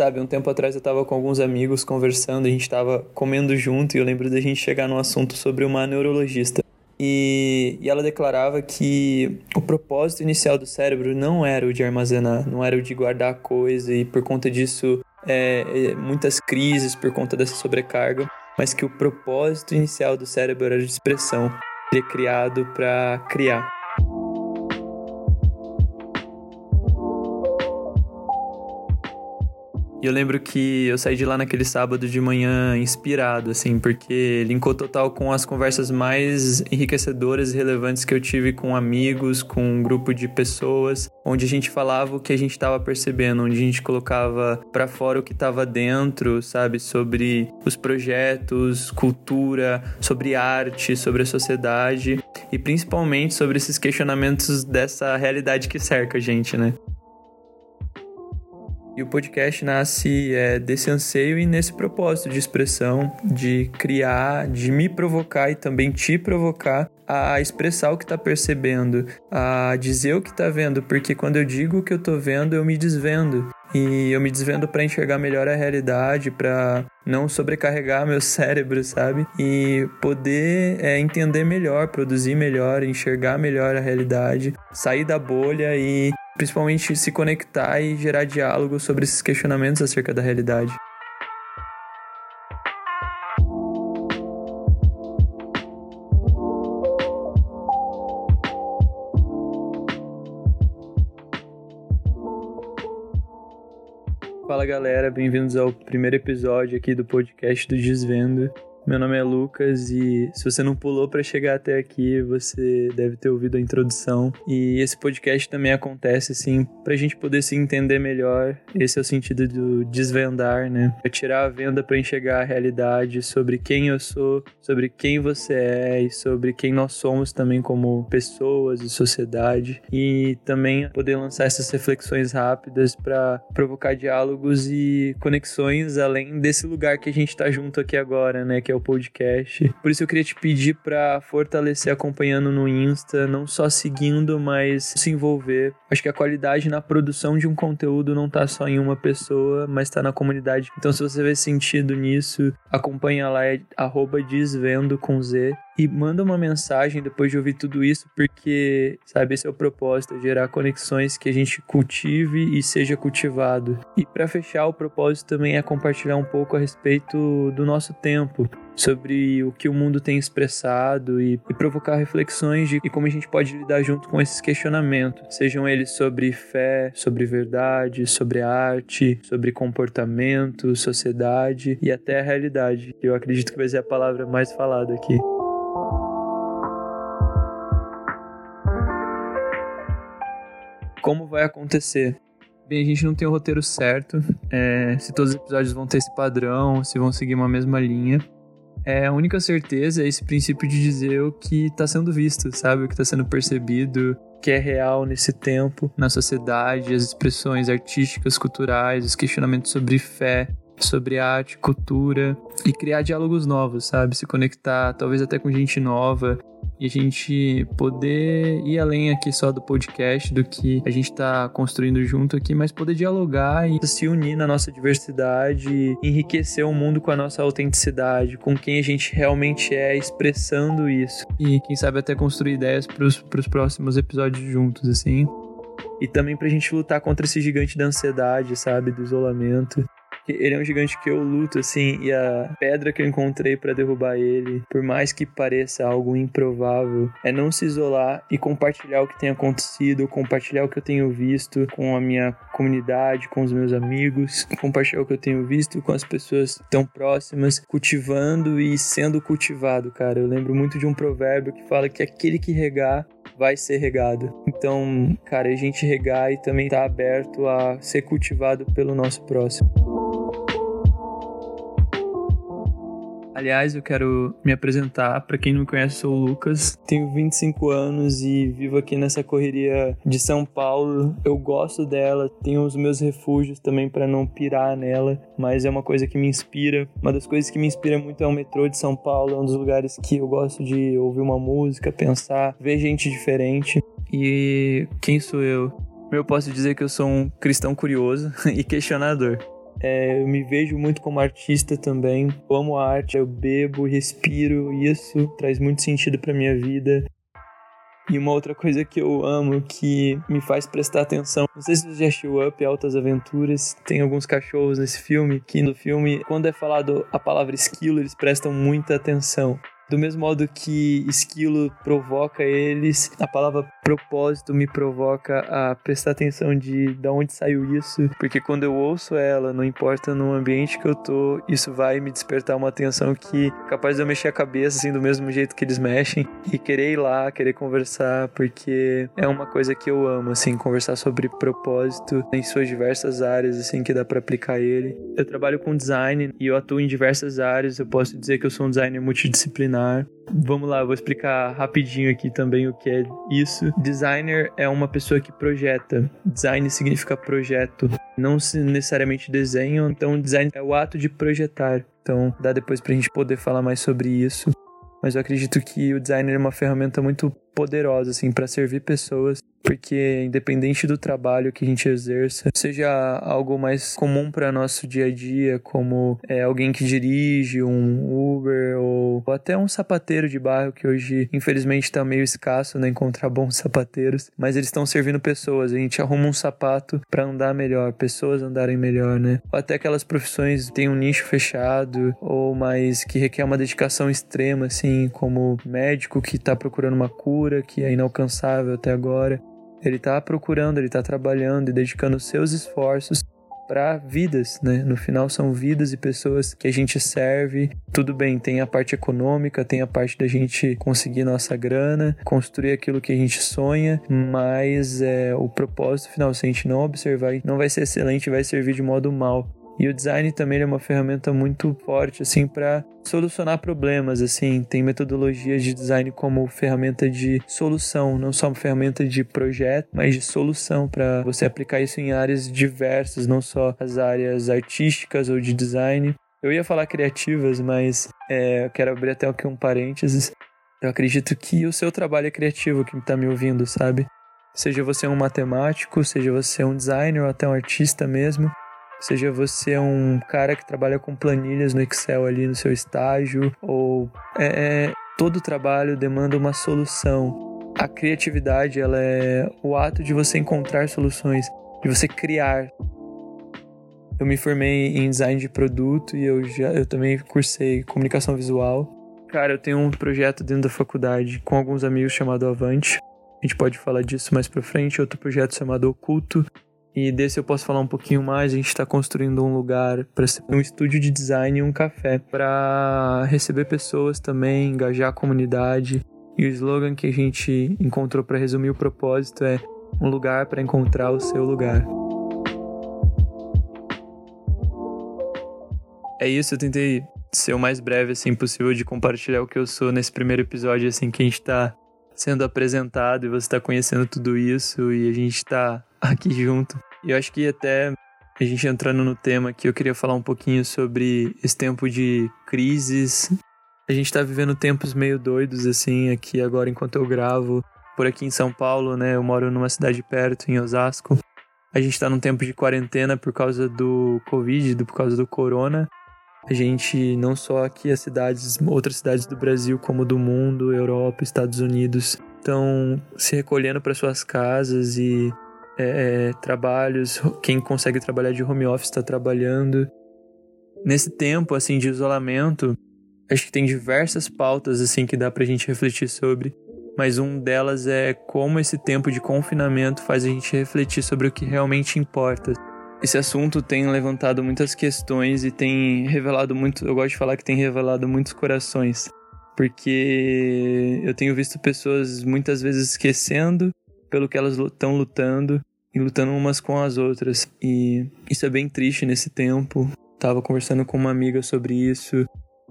Sabe, um tempo atrás eu tava com alguns amigos conversando, a gente tava comendo junto e eu lembro da gente chegar num assunto sobre uma neurologista. E, e, ela declarava que o propósito inicial do cérebro não era o de armazenar, não era o de guardar coisa e por conta disso é, é, muitas crises por conta dessa sobrecarga, mas que o propósito inicial do cérebro era de expressão, ele é criado para criar. E eu lembro que eu saí de lá naquele sábado de manhã inspirado, assim, porque linkou total com as conversas mais enriquecedoras e relevantes que eu tive com amigos, com um grupo de pessoas, onde a gente falava o que a gente estava percebendo, onde a gente colocava para fora o que estava dentro, sabe, sobre os projetos, cultura, sobre arte, sobre a sociedade e principalmente sobre esses questionamentos dessa realidade que cerca a gente, né? E o podcast nasce é, desse anseio e nesse propósito de expressão, de criar, de me provocar e também te provocar a expressar o que está percebendo, a dizer o que está vendo, porque quando eu digo o que eu estou vendo, eu me desvendo. E eu me desvendo para enxergar melhor a realidade, para não sobrecarregar meu cérebro, sabe? E poder é, entender melhor, produzir melhor, enxergar melhor a realidade, sair da bolha e principalmente se conectar e gerar diálogo sobre esses questionamentos acerca da realidade. Fala galera, bem-vindos ao primeiro episódio aqui do podcast do Desvendo. Meu nome é Lucas e se você não pulou para chegar até aqui, você deve ter ouvido a introdução. E esse podcast também acontece assim para a gente poder se entender melhor. Esse é o sentido do desvendar, né? É tirar a venda para enxergar a realidade sobre quem eu sou, sobre quem você é e sobre quem nós somos também como pessoas e sociedade. E também poder lançar essas reflexões rápidas para provocar diálogos e conexões além desse lugar que a gente está junto aqui agora, né? Que é o podcast. Por isso eu queria te pedir para fortalecer acompanhando no Insta, não só seguindo, mas se envolver. Acho que a qualidade na produção de um conteúdo não tá só em uma pessoa, mas tá na comunidade. Então se você vê sentido nisso, acompanha lá é desvendo com Z e manda uma mensagem depois de ouvir tudo isso, porque, sabe, esse é o propósito, é gerar conexões que a gente cultive e seja cultivado. E para fechar, o propósito também é compartilhar um pouco a respeito do nosso tempo, sobre o que o mundo tem expressado e, e, provocar reflexões de como a gente pode lidar junto com esses questionamentos, sejam eles sobre fé, sobre verdade, sobre arte, sobre comportamento, sociedade e até a realidade, que eu acredito que vai ser a palavra mais falada aqui. Como vai acontecer. Bem, a gente não tem o roteiro certo, é, se todos os episódios vão ter esse padrão, se vão seguir uma mesma linha. É, a única certeza é esse princípio de dizer o que está sendo visto, sabe? O que está sendo percebido, que é real nesse tempo, na sociedade, as expressões artísticas, culturais, os questionamentos sobre fé, sobre arte, cultura e criar diálogos novos, sabe? Se conectar, talvez até com gente nova e a gente poder ir além aqui só do podcast, do que a gente está construindo junto aqui, mas poder dialogar e se unir na nossa diversidade, enriquecer o mundo com a nossa autenticidade, com quem a gente realmente é, expressando isso. E quem sabe até construir ideias para os próximos episódios juntos, assim. E também pra gente lutar contra esse gigante da ansiedade, sabe? Do isolamento. Ele é um gigante que eu luto, assim, e a pedra que eu encontrei para derrubar ele, por mais que pareça algo improvável, é não se isolar e compartilhar o que tem acontecido, compartilhar o que eu tenho visto com a minha comunidade, com os meus amigos, compartilhar o que eu tenho visto com as pessoas tão próximas, cultivando e sendo cultivado, cara. Eu lembro muito de um provérbio que fala que aquele que regar vai ser regado. Então, cara, a gente regar e também tá aberto a ser cultivado pelo nosso próximo. Aliás, eu quero me apresentar. Para quem não me conhece, sou o Lucas. Tenho 25 anos e vivo aqui nessa correria de São Paulo. Eu gosto dela, tenho os meus refúgios também para não pirar nela, mas é uma coisa que me inspira. Uma das coisas que me inspira muito é o metrô de São Paulo, é um dos lugares que eu gosto de ouvir uma música, pensar, ver gente diferente. E quem sou eu? Eu posso dizer que eu sou um cristão curioso e questionador. É, eu me vejo muito como artista também. Eu amo arte, eu bebo, respiro isso, traz muito sentido para minha vida. E uma outra coisa que eu amo que me faz prestar atenção. Não sei se você já assistiu Up Altas Aventuras. Tem alguns cachorros nesse filme que no filme, quando é falado a palavra esquilo, eles prestam muita atenção. Do mesmo modo que esquilo provoca eles, a palavra propósito me provoca a prestar atenção de de onde saiu isso, porque quando eu ouço ela, não importa no ambiente que eu tô, isso vai me despertar uma atenção que capaz de eu mexer a cabeça assim do mesmo jeito que eles mexem e querer ir lá, querer conversar, porque é uma coisa que eu amo, assim, conversar sobre propósito em suas diversas áreas, assim, que dá para aplicar ele. Eu trabalho com design e eu atuo em diversas áreas, eu posso dizer que eu sou um designer multidisciplinar Vamos lá, eu vou explicar rapidinho aqui também o que é isso. Designer é uma pessoa que projeta. Design significa projeto, não necessariamente desenho. Então, design é o ato de projetar. Então, dá depois pra gente poder falar mais sobre isso. Mas eu acredito que o designer é uma ferramenta muito poderosa, assim, para servir pessoas porque independente do trabalho que a gente exerça, seja algo mais comum para nosso dia a dia, como é, alguém que dirige um Uber ou, ou, até um sapateiro de bairro que hoje infelizmente está meio escasso, né, encontrar bons sapateiros, mas eles estão servindo pessoas. A gente arruma um sapato para andar melhor, pessoas andarem melhor, né? Ou até aquelas profissões têm um nicho fechado ou mais que requer uma dedicação extrema, assim, como médico que está procurando uma cura que é inalcançável até agora. Ele está procurando, ele está trabalhando e dedicando seus esforços para vidas, né? No final são vidas e pessoas que a gente serve. Tudo bem, tem a parte econômica, tem a parte da gente conseguir nossa grana, construir aquilo que a gente sonha, mas é o propósito final, se a gente não observar, não vai ser excelente, vai servir de modo mal. E o design também é uma ferramenta muito forte assim para solucionar problemas, assim, tem metodologias de design como ferramenta de solução, não só uma ferramenta de projeto, mas de solução para você aplicar isso em áreas diversas, não só as áreas artísticas ou de design. Eu ia falar criativas, mas é, eu quero abrir até aqui um parênteses. Eu acredito que o seu trabalho é criativo, quem está me ouvindo, sabe? Seja você um matemático, seja você um designer ou até um artista mesmo, Seja você um cara que trabalha com planilhas no Excel ali no seu estágio, ou é, é, todo trabalho demanda uma solução. A criatividade ela é o ato de você encontrar soluções, de você criar. Eu me formei em design de produto e eu já eu também cursei comunicação visual. Cara, eu tenho um projeto dentro da faculdade com alguns amigos chamado Avante. A gente pode falar disso mais para frente. Outro projeto chamado Oculto, e desse eu posso falar um pouquinho mais. A gente está construindo um lugar para ser um estúdio de design e um café para receber pessoas também, engajar a comunidade. E o slogan que a gente encontrou para resumir o propósito é um lugar para encontrar o seu lugar. É isso, eu tentei ser o mais breve assim possível de compartilhar o que eu sou nesse primeiro episódio assim que a gente está sendo apresentado e você está conhecendo tudo isso e a gente está aqui junto. Eu acho que até a gente entrando no tema aqui, eu queria falar um pouquinho sobre esse tempo de crises. A gente tá vivendo tempos meio doidos, assim, aqui agora enquanto eu gravo. Por aqui em São Paulo, né? Eu moro numa cidade perto, em Osasco. A gente tá num tempo de quarentena por causa do Covid, por causa do corona. A gente, não só aqui as cidades, outras cidades do Brasil, como do mundo, Europa, Estados Unidos, estão se recolhendo para suas casas e é, é, trabalhos, quem consegue trabalhar de home office está trabalhando. Nesse tempo assim de isolamento, acho que tem diversas pautas assim que dá para a gente refletir sobre, mas um delas é como esse tempo de confinamento faz a gente refletir sobre o que realmente importa. Esse assunto tem levantado muitas questões e tem revelado muito, eu gosto de falar que tem revelado muitos corações, porque eu tenho visto pessoas muitas vezes esquecendo pelo que elas estão lutando e lutando umas com as outras. E isso é bem triste nesse tempo. Tava conversando com uma amiga sobre isso,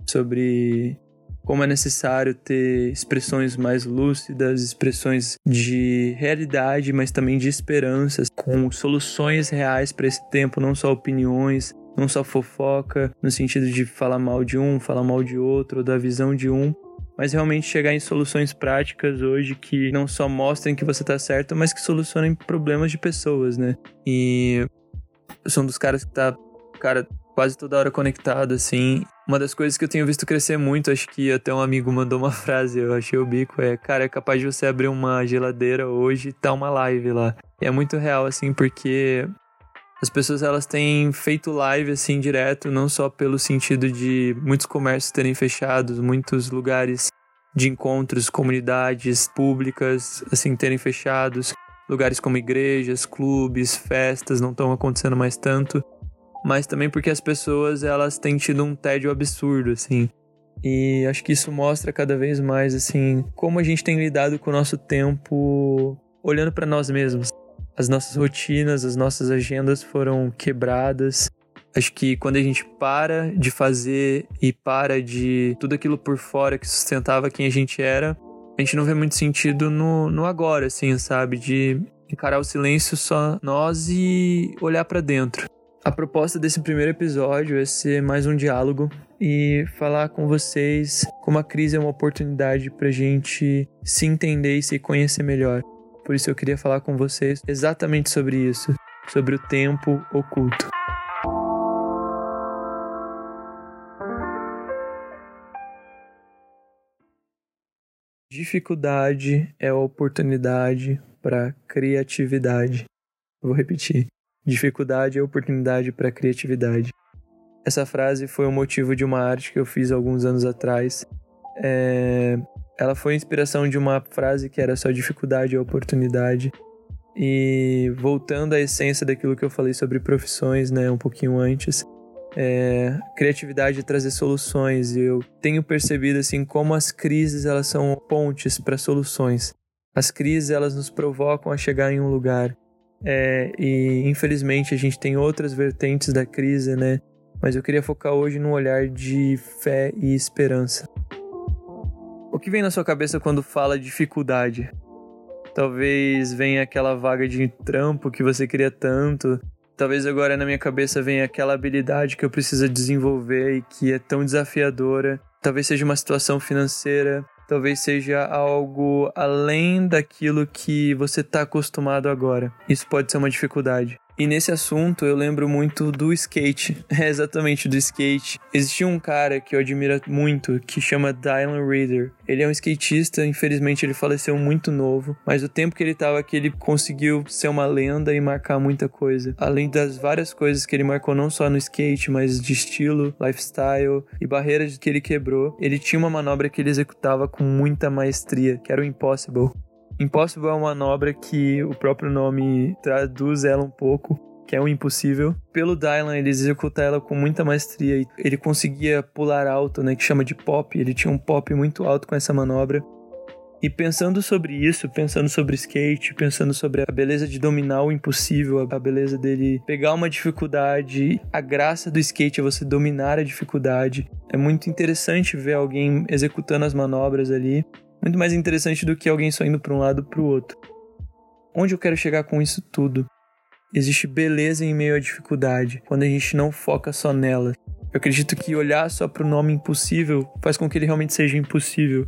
sobre como é necessário ter expressões mais lúcidas, expressões de realidade, mas também de esperanças, com soluções reais para esse tempo, não só opiniões, não só fofoca, no sentido de falar mal de um, falar mal de outro, ou da visão de um, mas realmente chegar em soluções práticas hoje que não só mostrem que você tá certo, mas que solucionem problemas de pessoas, né? E eu sou um dos caras que tá cara, quase toda hora conectado, assim. Uma das coisas que eu tenho visto crescer muito, acho que até um amigo mandou uma frase, eu achei o bico, é, cara, é capaz de você abrir uma geladeira hoje e tá uma live lá. E é muito real, assim, porque as pessoas elas têm feito live assim direto, não só pelo sentido de muitos comércios terem fechado, muitos lugares de encontros, comunidades públicas assim terem fechados, lugares como igrejas, clubes, festas não estão acontecendo mais tanto, mas também porque as pessoas elas têm tido um tédio absurdo assim. E acho que isso mostra cada vez mais assim como a gente tem lidado com o nosso tempo olhando para nós mesmos as nossas rotinas, as nossas agendas foram quebradas. Acho que quando a gente para de fazer e para de tudo aquilo por fora que sustentava quem a gente era, a gente não vê muito sentido no, no agora, assim, sabe? De encarar o silêncio só nós e olhar para dentro. A proposta desse primeiro episódio é ser mais um diálogo e falar com vocês como a crise é uma oportunidade pra gente se entender e se conhecer melhor. Por isso eu queria falar com vocês exatamente sobre isso, sobre o tempo oculto. Dificuldade é oportunidade para criatividade. Vou repetir. Dificuldade é oportunidade para criatividade. Essa frase foi o motivo de uma arte que eu fiz alguns anos atrás. É, ela foi inspiração de uma frase que era só dificuldade é oportunidade. E voltando à essência daquilo que eu falei sobre profissões, né, um pouquinho antes, é, criatividade é trazer soluções. E eu tenho percebido assim como as crises elas são pontes para soluções. As crises elas nos provocam a chegar em um lugar. É, e infelizmente a gente tem outras vertentes da crise, né? Mas eu queria focar hoje num olhar de fé e esperança. O que vem na sua cabeça quando fala dificuldade? Talvez venha aquela vaga de trampo que você queria tanto. Talvez agora na minha cabeça venha aquela habilidade que eu preciso desenvolver e que é tão desafiadora. Talvez seja uma situação financeira. Talvez seja algo além daquilo que você está acostumado agora. Isso pode ser uma dificuldade. E nesse assunto eu lembro muito do skate. É exatamente do skate. Existia um cara que eu admiro muito que chama Dylan Reader. Ele é um skatista, infelizmente ele faleceu muito novo, mas o tempo que ele estava aqui ele conseguiu ser uma lenda e marcar muita coisa. Além das várias coisas que ele marcou não só no skate, mas de estilo, lifestyle e barreiras que ele quebrou, ele tinha uma manobra que ele executava com muita maestria, que era o Impossible. Impossible é uma manobra que o próprio nome traduz ela um pouco, que é o impossível. Pelo Dylan, ele executa ela com muita maestria. Ele conseguia pular alto, né, que chama de pop. Ele tinha um pop muito alto com essa manobra. E pensando sobre isso, pensando sobre skate, pensando sobre a beleza de dominar o impossível, a beleza dele pegar uma dificuldade, a graça do skate é você dominar a dificuldade. É muito interessante ver alguém executando as manobras ali muito mais interessante do que alguém só indo para um lado para o outro. Onde eu quero chegar com isso tudo? Existe beleza em meio à dificuldade, quando a gente não foca só nela. Eu acredito que olhar só para o nome impossível faz com que ele realmente seja impossível.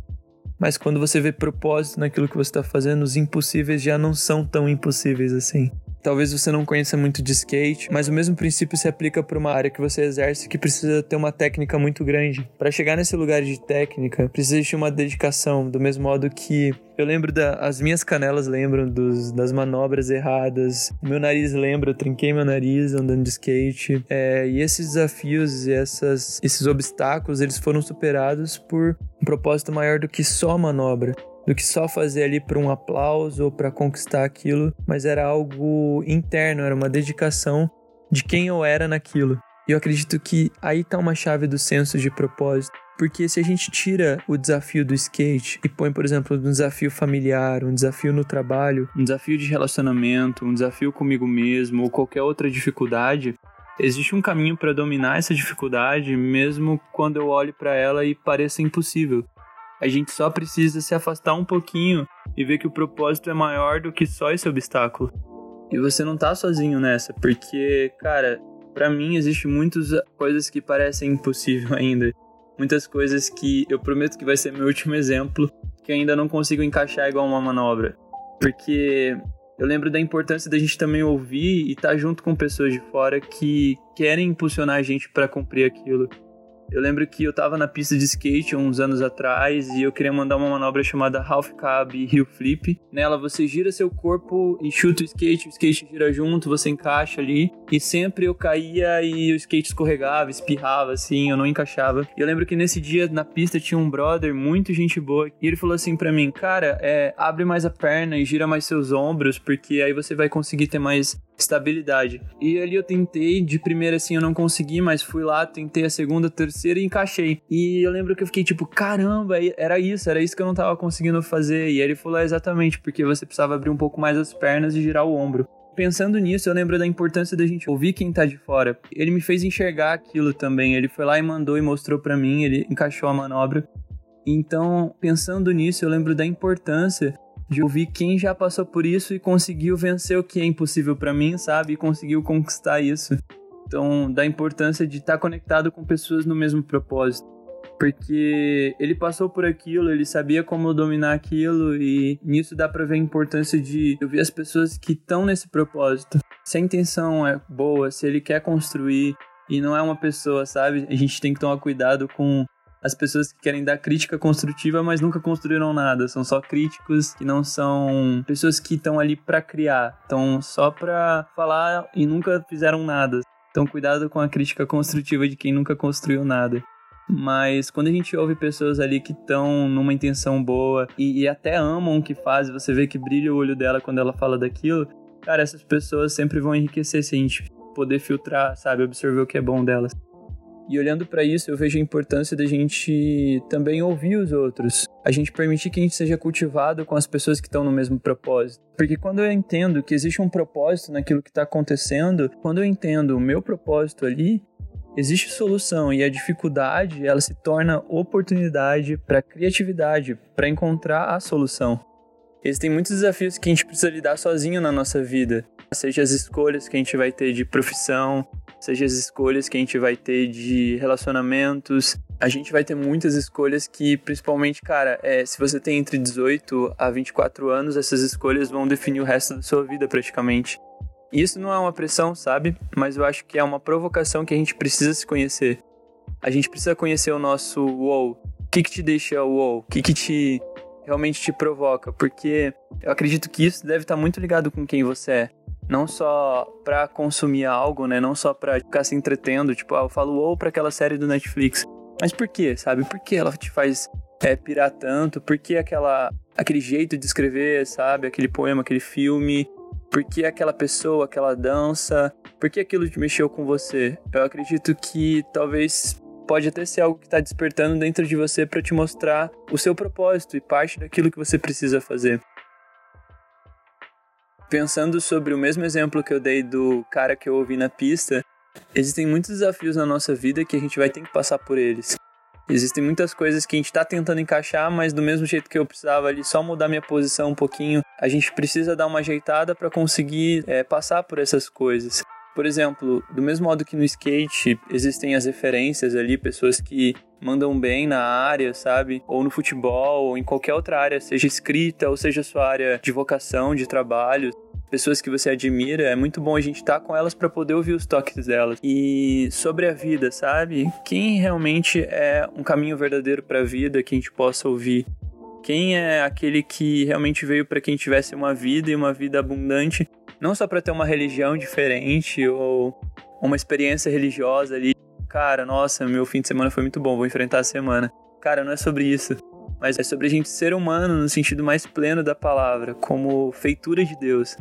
Mas quando você vê propósito naquilo que você está fazendo, os impossíveis já não são tão impossíveis assim. Talvez você não conheça muito de skate, mas o mesmo princípio se aplica para uma área que você exerce que precisa ter uma técnica muito grande. Para chegar nesse lugar de técnica, precisa existir uma dedicação, do mesmo modo que eu lembro da, as minhas canelas lembram dos, das manobras erradas, meu nariz lembra, eu trinquei meu nariz andando de skate. É, e esses desafios e essas, esses obstáculos, eles foram superados por um propósito maior do que só manobra do que só fazer ali para um aplauso ou para conquistar aquilo, mas era algo interno, era uma dedicação de quem eu era naquilo. E eu acredito que aí tá uma chave do senso de propósito. Porque se a gente tira o desafio do skate e põe, por exemplo, um desafio familiar, um desafio no trabalho, um desafio de relacionamento, um desafio comigo mesmo ou qualquer outra dificuldade, existe um caminho para dominar essa dificuldade, mesmo quando eu olho para ela e pareça impossível. A gente só precisa se afastar um pouquinho e ver que o propósito é maior do que só esse obstáculo. E você não tá sozinho nessa, porque, cara, para mim existe muitas coisas que parecem impossível ainda. Muitas coisas que eu prometo que vai ser meu último exemplo, que ainda não consigo encaixar igual uma manobra. Porque Eu lembro da importância da gente também ouvir e estar tá junto com pessoas de fora que querem impulsionar a gente para cumprir aquilo. Eu lembro que eu tava na pista de skate uns anos atrás e eu queria mandar uma manobra chamada Half Cab Heel Flip. Nela você gira seu corpo e chuta o skate, o skate gira junto, você encaixa ali. E sempre eu caía e o skate escorregava, espirrava assim, eu não encaixava. E eu lembro que nesse dia na pista tinha um brother, muito gente boa, e ele falou assim para mim: Cara, é, abre mais a perna e gira mais seus ombros, porque aí você vai conseguir ter mais estabilidade. E ali eu tentei, de primeira assim eu não consegui, mas fui lá, tentei a segunda, terceira e encaixei. E eu lembro que eu fiquei tipo, caramba, era isso, era isso que eu não tava conseguindo fazer. E ele falou, é exatamente, porque você precisava abrir um pouco mais as pernas e girar o ombro. Pensando nisso, eu lembro da importância da gente ouvir quem tá de fora. Ele me fez enxergar aquilo também. Ele foi lá e mandou e mostrou para mim, ele encaixou a manobra. Então, pensando nisso, eu lembro da importância de ouvir quem já passou por isso e conseguiu vencer o que é impossível para mim, sabe? E conseguiu conquistar isso. Então, da importância de estar tá conectado com pessoas no mesmo propósito. Porque ele passou por aquilo, ele sabia como dominar aquilo, e nisso dá pra ver a importância de ouvir as pessoas que estão nesse propósito. Se a intenção é boa, se ele quer construir e não é uma pessoa, sabe? A gente tem que tomar cuidado com as pessoas que querem dar crítica construtiva, mas nunca construíram nada. São só críticos que não são pessoas que estão ali para criar, estão só para falar e nunca fizeram nada. Então, cuidado com a crítica construtiva de quem nunca construiu nada. Mas quando a gente ouve pessoas ali que estão numa intenção boa e, e, até amam o que faz, você vê que brilha o olho dela quando ela fala daquilo, cara, essas pessoas sempre vão enriquecer se a gente poder filtrar, sabe, absorver o que é bom delas. E olhando para isso, eu vejo a importância da gente também ouvir os outros. A gente permitir que a gente seja cultivado com as pessoas que estão no mesmo propósito. Porque quando eu entendo que existe um propósito naquilo que está acontecendo, quando eu entendo o meu propósito ali, existe solução e a dificuldade ela se torna oportunidade para criatividade, para encontrar a solução. Existem muitos desafios que a gente precisa lidar sozinho na nossa vida, seja as escolhas que a gente vai ter de profissão, seja as escolhas que a gente vai ter de relacionamentos. A gente vai ter muitas escolhas que, principalmente, cara, é, se você tem entre 18 a 24 anos, essas escolhas vão definir o resto da sua vida praticamente. Isso não é uma pressão, sabe? Mas eu acho que é uma provocação que a gente precisa se conhecer. A gente precisa conhecer o nosso wow. O que, que te deixa wow? O que, que te realmente te provoca? Porque eu acredito que isso deve estar muito ligado com quem você é não só para consumir algo, né? Não só para ficar se entretendo, tipo, ah, eu falo ou para aquela série do Netflix. Mas por quê, sabe? Por que ela te faz é, pirar tanto? Por que aquela, aquele jeito de escrever, sabe? Aquele poema, aquele filme? Por que aquela pessoa, aquela dança? Por que aquilo te mexeu com você? Eu acredito que talvez pode até ser algo que está despertando dentro de você para te mostrar o seu propósito e parte daquilo que você precisa fazer pensando sobre o mesmo exemplo que eu dei do cara que eu ouvi na pista, existem muitos desafios na nossa vida que a gente vai ter que passar por eles. Existem muitas coisas que a gente está tentando encaixar, mas do mesmo jeito que eu precisava ali só mudar minha posição um pouquinho, a gente precisa dar uma ajeitada para conseguir é, passar por essas coisas. Por exemplo, do mesmo modo que no skate existem as referências ali, pessoas que mandam bem na área, sabe? Ou no futebol, ou em qualquer outra área, seja escrita ou seja sua área de vocação, de trabalho pessoas que você admira, é muito bom a gente estar tá com elas para poder ouvir os toques delas. E sobre a vida, sabe? Quem realmente é um caminho verdadeiro para a vida que a gente possa ouvir? Quem é aquele que realmente veio para quem tivesse uma vida e uma vida abundante, não só para ter uma religião diferente ou uma experiência religiosa ali. Cara, nossa, meu fim de semana foi muito bom, vou enfrentar a semana. Cara, não é sobre isso mas é sobre a gente ser humano no sentido mais pleno da palavra, como feitura de Deus.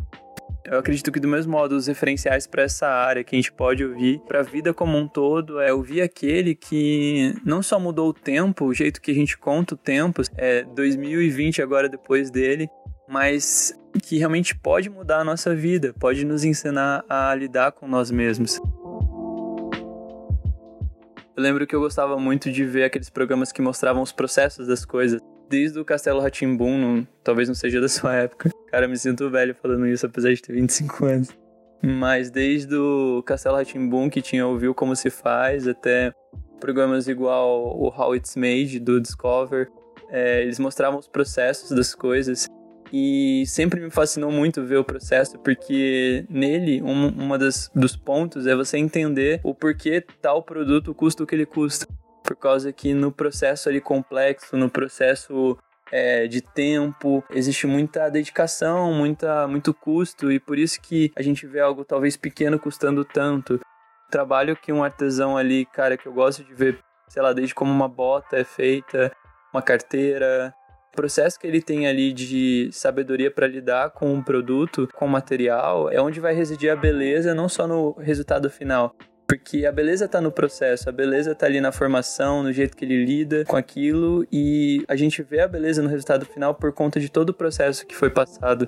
Eu acredito que do mesmo modo os referenciais para essa área que a gente pode ouvir para a vida como um todo é ouvir aquele que não só mudou o tempo, o jeito que a gente conta o tempo, é 2020 agora depois dele, mas que realmente pode mudar a nossa vida, pode nos ensinar a lidar com nós mesmos. Eu lembro que eu gostava muito de ver aqueles programas que mostravam os processos das coisas. Desde o Castelo Ratimbun, talvez não seja da sua época. Cara, me sinto velho falando isso, apesar de ter 25 anos. Mas desde o Castelo Ratimbun, que tinha ouviu como se faz, até programas igual o How It's Made, do Discover, é, eles mostravam os processos das coisas. E sempre me fascinou muito ver o processo, porque nele, um uma das, dos pontos é você entender o porquê tal produto custa o que ele custa. Por causa que no processo ali complexo, no processo é, de tempo, existe muita dedicação, muita, muito custo, e por isso que a gente vê algo talvez pequeno custando tanto. Trabalho que um artesão ali, cara, que eu gosto de ver, sei lá, desde como uma bota é feita, uma carteira, o processo que ele tem ali de sabedoria para lidar com o produto, com o material, é onde vai residir a beleza, não só no resultado final. Porque a beleza está no processo, a beleza está ali na formação, no jeito que ele lida com aquilo, e a gente vê a beleza no resultado final por conta de todo o processo que foi passado.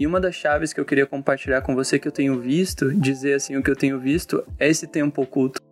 E uma das chaves que eu queria compartilhar com você que eu tenho visto, dizer assim o que eu tenho visto, é esse tempo oculto.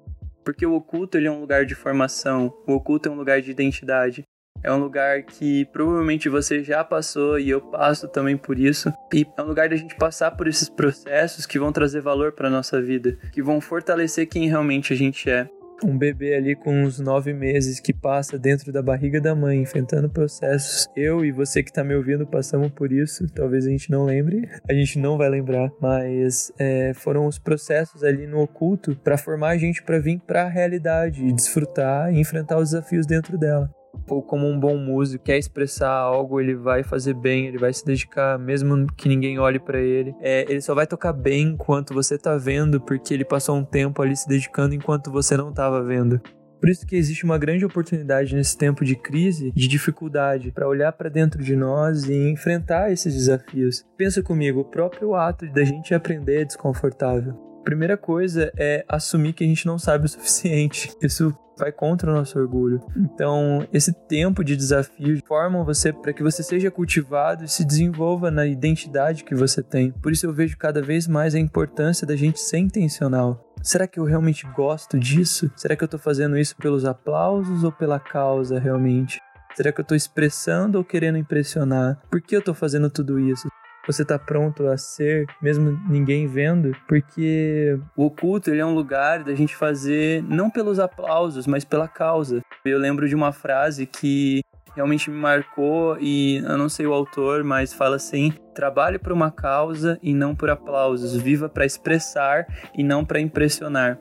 Porque o oculto ele é um lugar de formação, o oculto é um lugar de identidade. É um lugar que provavelmente você já passou e eu passo também por isso. E é um lugar da gente passar por esses processos que vão trazer valor para nossa vida, que vão fortalecer quem realmente a gente é. Um bebê ali com uns nove meses que passa dentro da barriga da mãe, enfrentando processos. Eu e você que está me ouvindo passamos por isso. Talvez a gente não lembre, a gente não vai lembrar, mas é, foram os processos ali no oculto para formar a gente para vir para a realidade e desfrutar e enfrentar os desafios dentro dela ou como um bom músico quer expressar algo, ele vai fazer bem, ele vai se dedicar, mesmo que ninguém olhe para ele. É, ele só vai tocar bem enquanto você tá vendo, porque ele passou um tempo ali se dedicando enquanto você não tava vendo. Por isso que existe uma grande oportunidade nesse tempo de crise, de dificuldade, para olhar para dentro de nós e enfrentar esses desafios. Pensa comigo, o próprio ato da gente aprender é desconfortável. Primeira coisa é assumir que a gente não sabe o suficiente. Isso vai contra o nosso orgulho. Então, esse tempo de desafio forma você para que você seja cultivado e se desenvolva na identidade que você tem. Por isso eu vejo cada vez mais a importância da gente ser intencional. Será que eu realmente gosto disso? Será que eu estou fazendo isso pelos aplausos ou pela causa realmente? Será que eu estou expressando ou querendo impressionar? Por que eu estou fazendo tudo isso? Você tá pronto a ser, mesmo ninguém vendo, porque o oculto ele é um lugar da gente fazer não pelos aplausos, mas pela causa. Eu lembro de uma frase que realmente me marcou e eu não sei o autor, mas fala assim: trabalhe por uma causa e não por aplausos, viva para expressar e não para impressionar.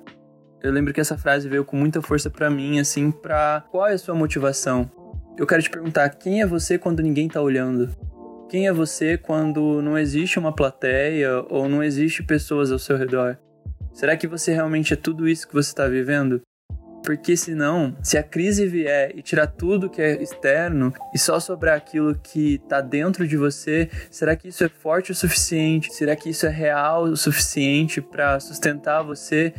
Eu lembro que essa frase veio com muita força para mim, assim, para qual é a sua motivação? Eu quero te perguntar, quem é você quando ninguém tá olhando? Quem é você quando não existe uma plateia ou não existe pessoas ao seu redor? Será que você realmente é tudo isso que você está vivendo? Porque senão, se a crise vier e tirar tudo que é externo e só sobrar aquilo que está dentro de você, será que isso é forte o suficiente? Será que isso é real o suficiente para sustentar você?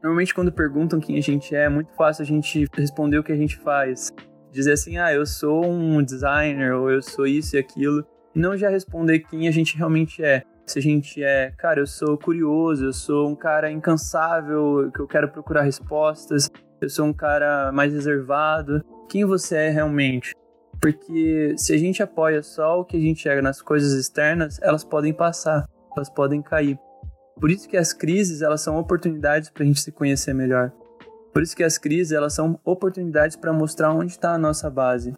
Normalmente quando perguntam quem a gente é, é muito fácil a gente responder o que a gente faz dizer assim, ah, eu sou um designer ou eu sou isso e aquilo, e não já responder quem a gente realmente é. Se a gente é, cara, eu sou curioso, eu sou um cara incansável, que eu quero procurar respostas, eu sou um cara mais reservado. Quem você é realmente? Porque se a gente apoia só o que a gente é nas coisas externas, elas podem passar, elas podem cair. Por isso que as crises, elas são oportunidades para a gente se conhecer melhor. Por isso que as crises elas são oportunidades para mostrar onde está a nossa base.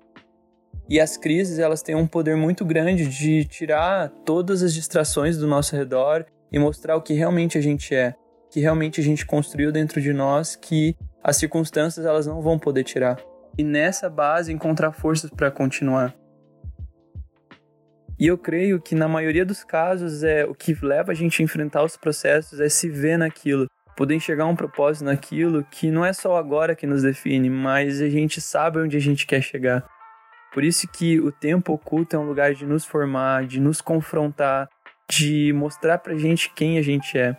E as crises elas têm um poder muito grande de tirar todas as distrações do nosso redor e mostrar o que realmente a gente é, que realmente a gente construiu dentro de nós, que as circunstâncias elas não vão poder tirar. E nessa base encontrar forças para continuar. E eu creio que na maioria dos casos é o que leva a gente a enfrentar os processos é se ver naquilo, poder enxergar um propósito naquilo que não é só agora que nos define, mas a gente sabe onde a gente quer chegar. Por isso que o tempo oculto é um lugar de nos formar, de nos confrontar, de mostrar pra gente quem a gente é.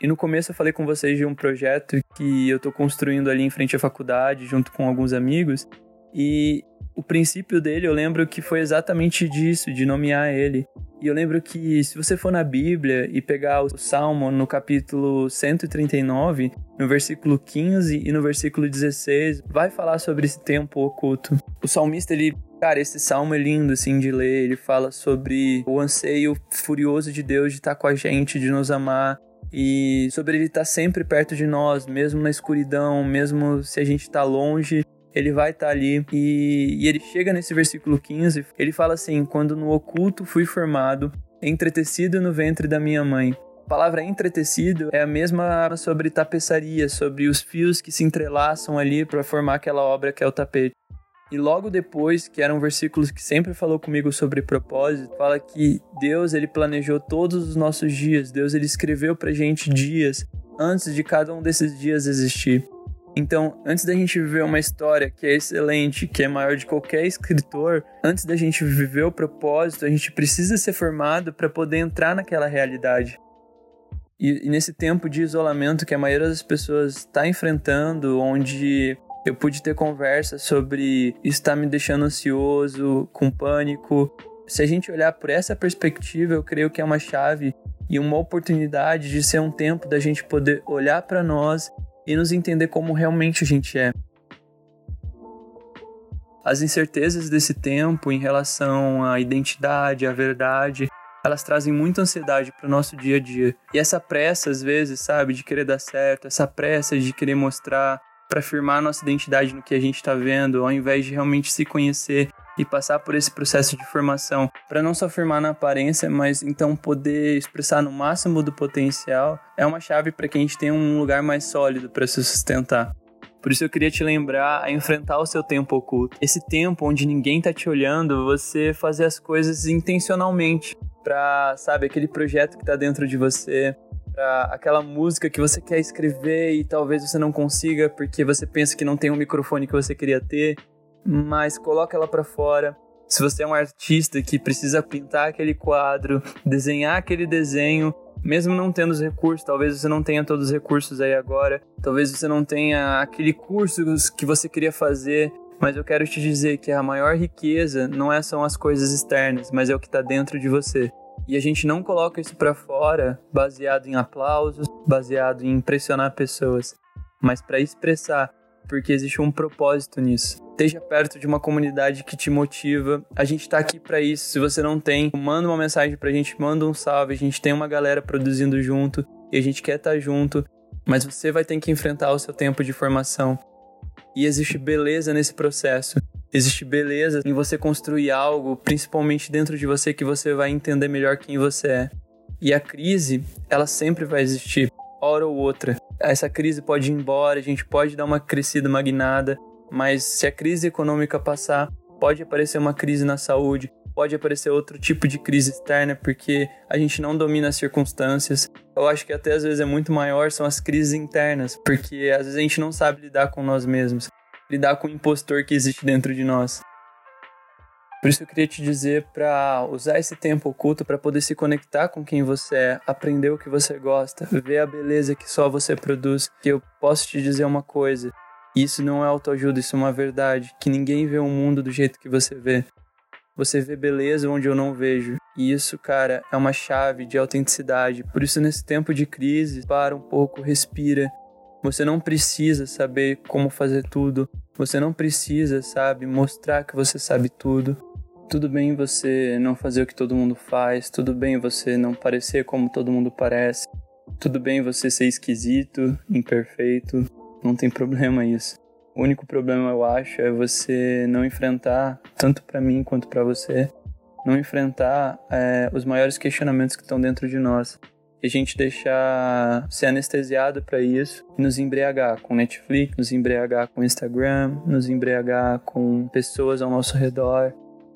E no começo eu falei com vocês de um projeto que eu tô construindo ali em frente à faculdade, junto com alguns amigos, e o princípio dele eu lembro que foi exatamente disso, de nomear ele. E eu lembro que se você for na Bíblia e pegar o Salmo no capítulo 139, no versículo 15 e no versículo 16, vai falar sobre esse tempo oculto. O salmista, ele Cara, esse salmo é lindo, assim, de ler. Ele fala sobre o anseio furioso de Deus de estar com a gente, de nos amar. E sobre ele estar sempre perto de nós, mesmo na escuridão, mesmo se a gente está longe ele vai estar tá ali e, e ele chega nesse versículo 15, ele fala assim: Quando no oculto fui formado, entretecido no ventre da minha mãe. A palavra entretecido é a mesma sobre tapeçaria, sobre os fios que se entrelaçam ali para formar aquela obra que é o tapete. E logo depois, que eram versículos que sempre falou comigo sobre propósito, fala que Deus ele planejou todos os nossos dias, Deus ele escreveu pra gente dias antes de cada um desses dias existir. Então, antes da gente viver uma história que é excelente, que é maior de qualquer escritor, antes da gente viver o propósito, a gente precisa ser formado para poder entrar naquela realidade. E, e, nesse tempo de isolamento que a maioria das pessoas está enfrentando, onde eu pude ter conversa sobre isso está me deixando ansioso, com pânico. Se a gente olhar por essa perspectiva, eu creio que é uma chave e uma oportunidade de ser um tempo da gente poder olhar para nós e nos entender como realmente a gente é. As incertezas desse tempo em relação à identidade, à verdade, elas trazem muita ansiedade para o nosso dia a dia. E essa pressa, às vezes, sabe, de querer dar certo, essa pressa de querer mostrar, para afirmar nossa identidade no que a gente está vendo, ao invés de realmente se conhecer e passar por esse processo de formação para não só afirmar na aparência, mas então poder expressar no máximo do potencial, é uma chave para que a gente tenha um lugar mais sólido para se sustentar. Por isso eu queria te lembrar a enfrentar o seu tempo oculto. Esse tempo onde ninguém tá te olhando, você fazer as coisas intencionalmente para, sabe, aquele projeto que tá dentro de você, para aquela música que você quer escrever e talvez você não consiga porque você pensa que não tem um microfone que você queria ter mas coloca ela para fora. Se você é um artista que precisa pintar aquele quadro, desenhar aquele desenho, mesmo não tendo os recursos, talvez você não tenha todos os recursos aí agora, talvez você não tenha aquele curso que você queria fazer, mas eu quero te dizer que a maior riqueza não é são as coisas externas, mas é o que está dentro de você. E a gente não coloca isso para fora baseado em aplausos, baseado em impressionar pessoas, mas para expressar porque existe um propósito nisso. Esteja perto de uma comunidade que te motiva. A gente está aqui para isso. Se você não tem, manda uma mensagem pra gente, manda um salve. A gente tem uma galera produzindo junto e a gente quer estar tá junto, mas você vai ter que enfrentar o seu tempo de formação. E existe beleza nesse processo. Existe beleza em você construir algo, principalmente dentro de você, que você vai entender melhor quem você é. E a crise, ela sempre vai existir, hora ou outra essa crise pode ir embora, a gente pode dar uma crescida magnada, mas se a crise econômica passar, pode aparecer uma crise na saúde, pode aparecer outro tipo de crise externa, porque a gente não domina as circunstâncias. Eu acho que até às vezes é muito maior são as crises internas, porque às vezes a gente não sabe lidar com nós mesmos, lidar com o impostor que existe dentro de nós. Por isso eu queria te dizer para usar esse tempo oculto para poder se conectar com quem você é, aprender o que você gosta, ver a beleza que só você produz. Que eu posso te dizer uma coisa: isso não é autoajuda, isso é uma verdade. Que ninguém vê o mundo do jeito que você vê. Você vê beleza onde eu não vejo. E isso, cara, é uma chave de autenticidade. Por isso, nesse tempo de crise, para um pouco, respira. Você não precisa saber como fazer tudo. Você não precisa, sabe, mostrar que você sabe tudo. Tudo bem você não fazer o que todo mundo faz, tudo bem você não parecer como todo mundo parece, tudo bem você ser esquisito, imperfeito, não tem problema isso. O único problema eu acho é você não enfrentar, tanto para mim quanto para você, não enfrentar é, os maiores questionamentos que estão dentro de nós. A gente deixar ser anestesiado para isso e nos embriagar com Netflix, nos embriagar com Instagram, nos embriagar com pessoas ao nosso redor,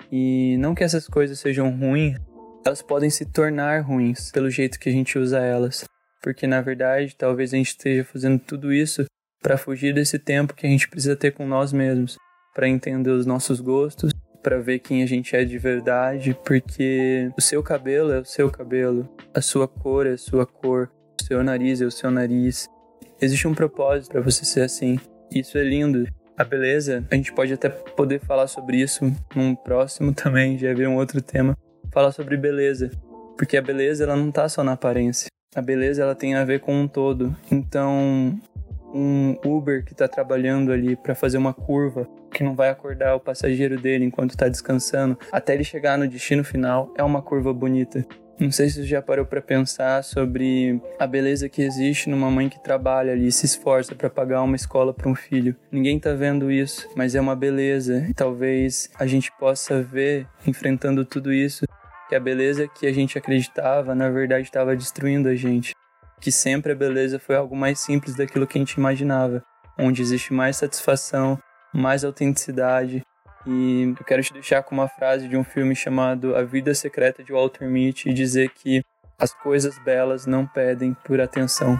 e não que essas coisas sejam ruins, elas podem se tornar ruins pelo jeito que a gente usa elas. Porque na verdade, talvez a gente esteja fazendo tudo isso para fugir desse tempo que a gente precisa ter com nós mesmos, para entender os nossos gostos, para ver quem a gente é de verdade, porque o seu cabelo é o seu cabelo, a sua cor é a sua cor, o seu nariz é o seu nariz. Existe um propósito para você ser assim. Isso é lindo a beleza, a gente pode até poder falar sobre isso num próximo também, já ver um outro tema, falar sobre beleza, porque a beleza ela não tá só na aparência. A beleza ela tem a ver com um todo. Então, um Uber que está trabalhando ali para fazer uma curva que não vai acordar o passageiro dele enquanto está descansando até ele chegar no destino final é uma curva bonita. Não sei se você já parou para pensar sobre a beleza que existe numa mãe que trabalha ali, se esforça para pagar uma escola para um filho. Ninguém tá vendo isso, mas é uma beleza. Talvez a gente possa ver enfrentando tudo isso que a beleza que a gente acreditava, na verdade, estava destruindo a gente. Que sempre a beleza foi algo mais simples daquilo que a gente imaginava, onde existe mais satisfação, mais autenticidade, e eu quero te deixar com uma frase de um filme chamado A Vida Secreta de Walter Mitty e dizer que as coisas belas não pedem por atenção.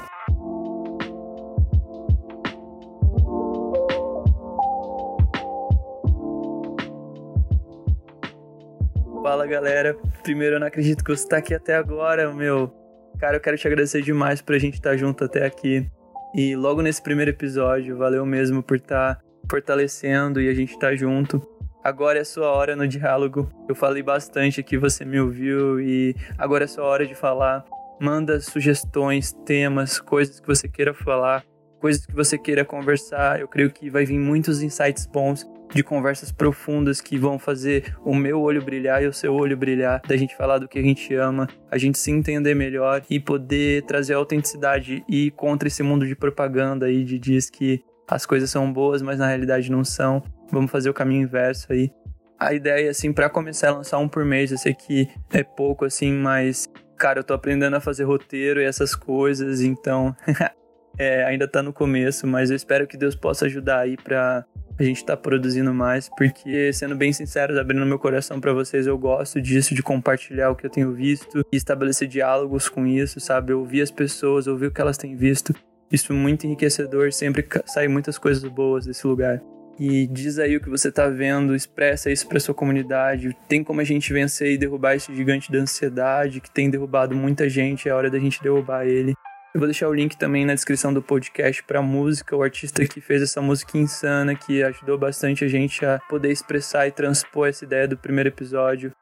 Fala galera, primeiro eu não acredito que você está aqui até agora, meu. Cara, eu quero te agradecer demais por a gente estar tá junto até aqui. E logo nesse primeiro episódio, valeu mesmo por estar tá fortalecendo e a gente tá junto. Agora é sua hora no diálogo. Eu falei bastante aqui, você me ouviu e agora é sua hora de falar. Manda sugestões, temas, coisas que você queira falar, coisas que você queira conversar. Eu creio que vai vir muitos insights bons de conversas profundas que vão fazer o meu olho brilhar e o seu olho brilhar, da gente falar do que a gente ama, a gente se entender melhor e poder trazer autenticidade e contra esse mundo de propaganda aí de diz que as coisas são boas, mas na realidade não são. Vamos fazer o caminho inverso aí. A ideia, assim, para começar a lançar um por mês, eu sei que é pouco, assim, mas, cara, eu tô aprendendo a fazer roteiro e essas coisas, então é, ainda tá no começo, mas eu espero que Deus possa ajudar aí pra a gente tá produzindo mais, porque, sendo bem sincero, abrindo meu coração para vocês, eu gosto disso, de compartilhar o que eu tenho visto e estabelecer diálogos com isso, sabe? Ouvir as pessoas, ouvir o que elas têm visto. Isso é muito enriquecedor, sempre sai muitas coisas boas desse lugar. E diz aí o que você tá vendo, expressa isso para sua comunidade. Tem como a gente vencer e derrubar esse gigante da ansiedade que tem derrubado muita gente, é hora da gente derrubar ele. Eu vou deixar o link também na descrição do podcast para música, o artista que fez essa música insana, que ajudou bastante a gente a poder expressar e transpor essa ideia do primeiro episódio.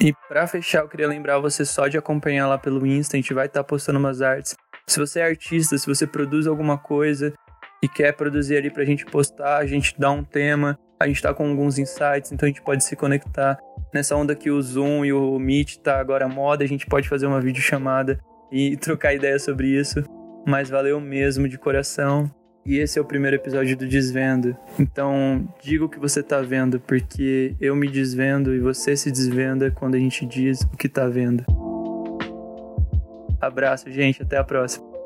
E para fechar, eu queria lembrar você só de acompanhar lá pelo Insta, a gente vai estar tá postando umas artes se você é artista, se você produz alguma coisa e quer produzir ali pra gente postar, a gente dá um tema, a gente tá com alguns insights, então a gente pode se conectar. Nessa onda que o Zoom e o Meet tá agora moda, a gente pode fazer uma videochamada e trocar ideia sobre isso. Mas valeu mesmo de coração. E esse é o primeiro episódio do Desvendo. Então, diga o que você tá vendo, porque eu me desvendo e você se desvenda quando a gente diz o que tá vendo. Abraço, gente. Até a próxima.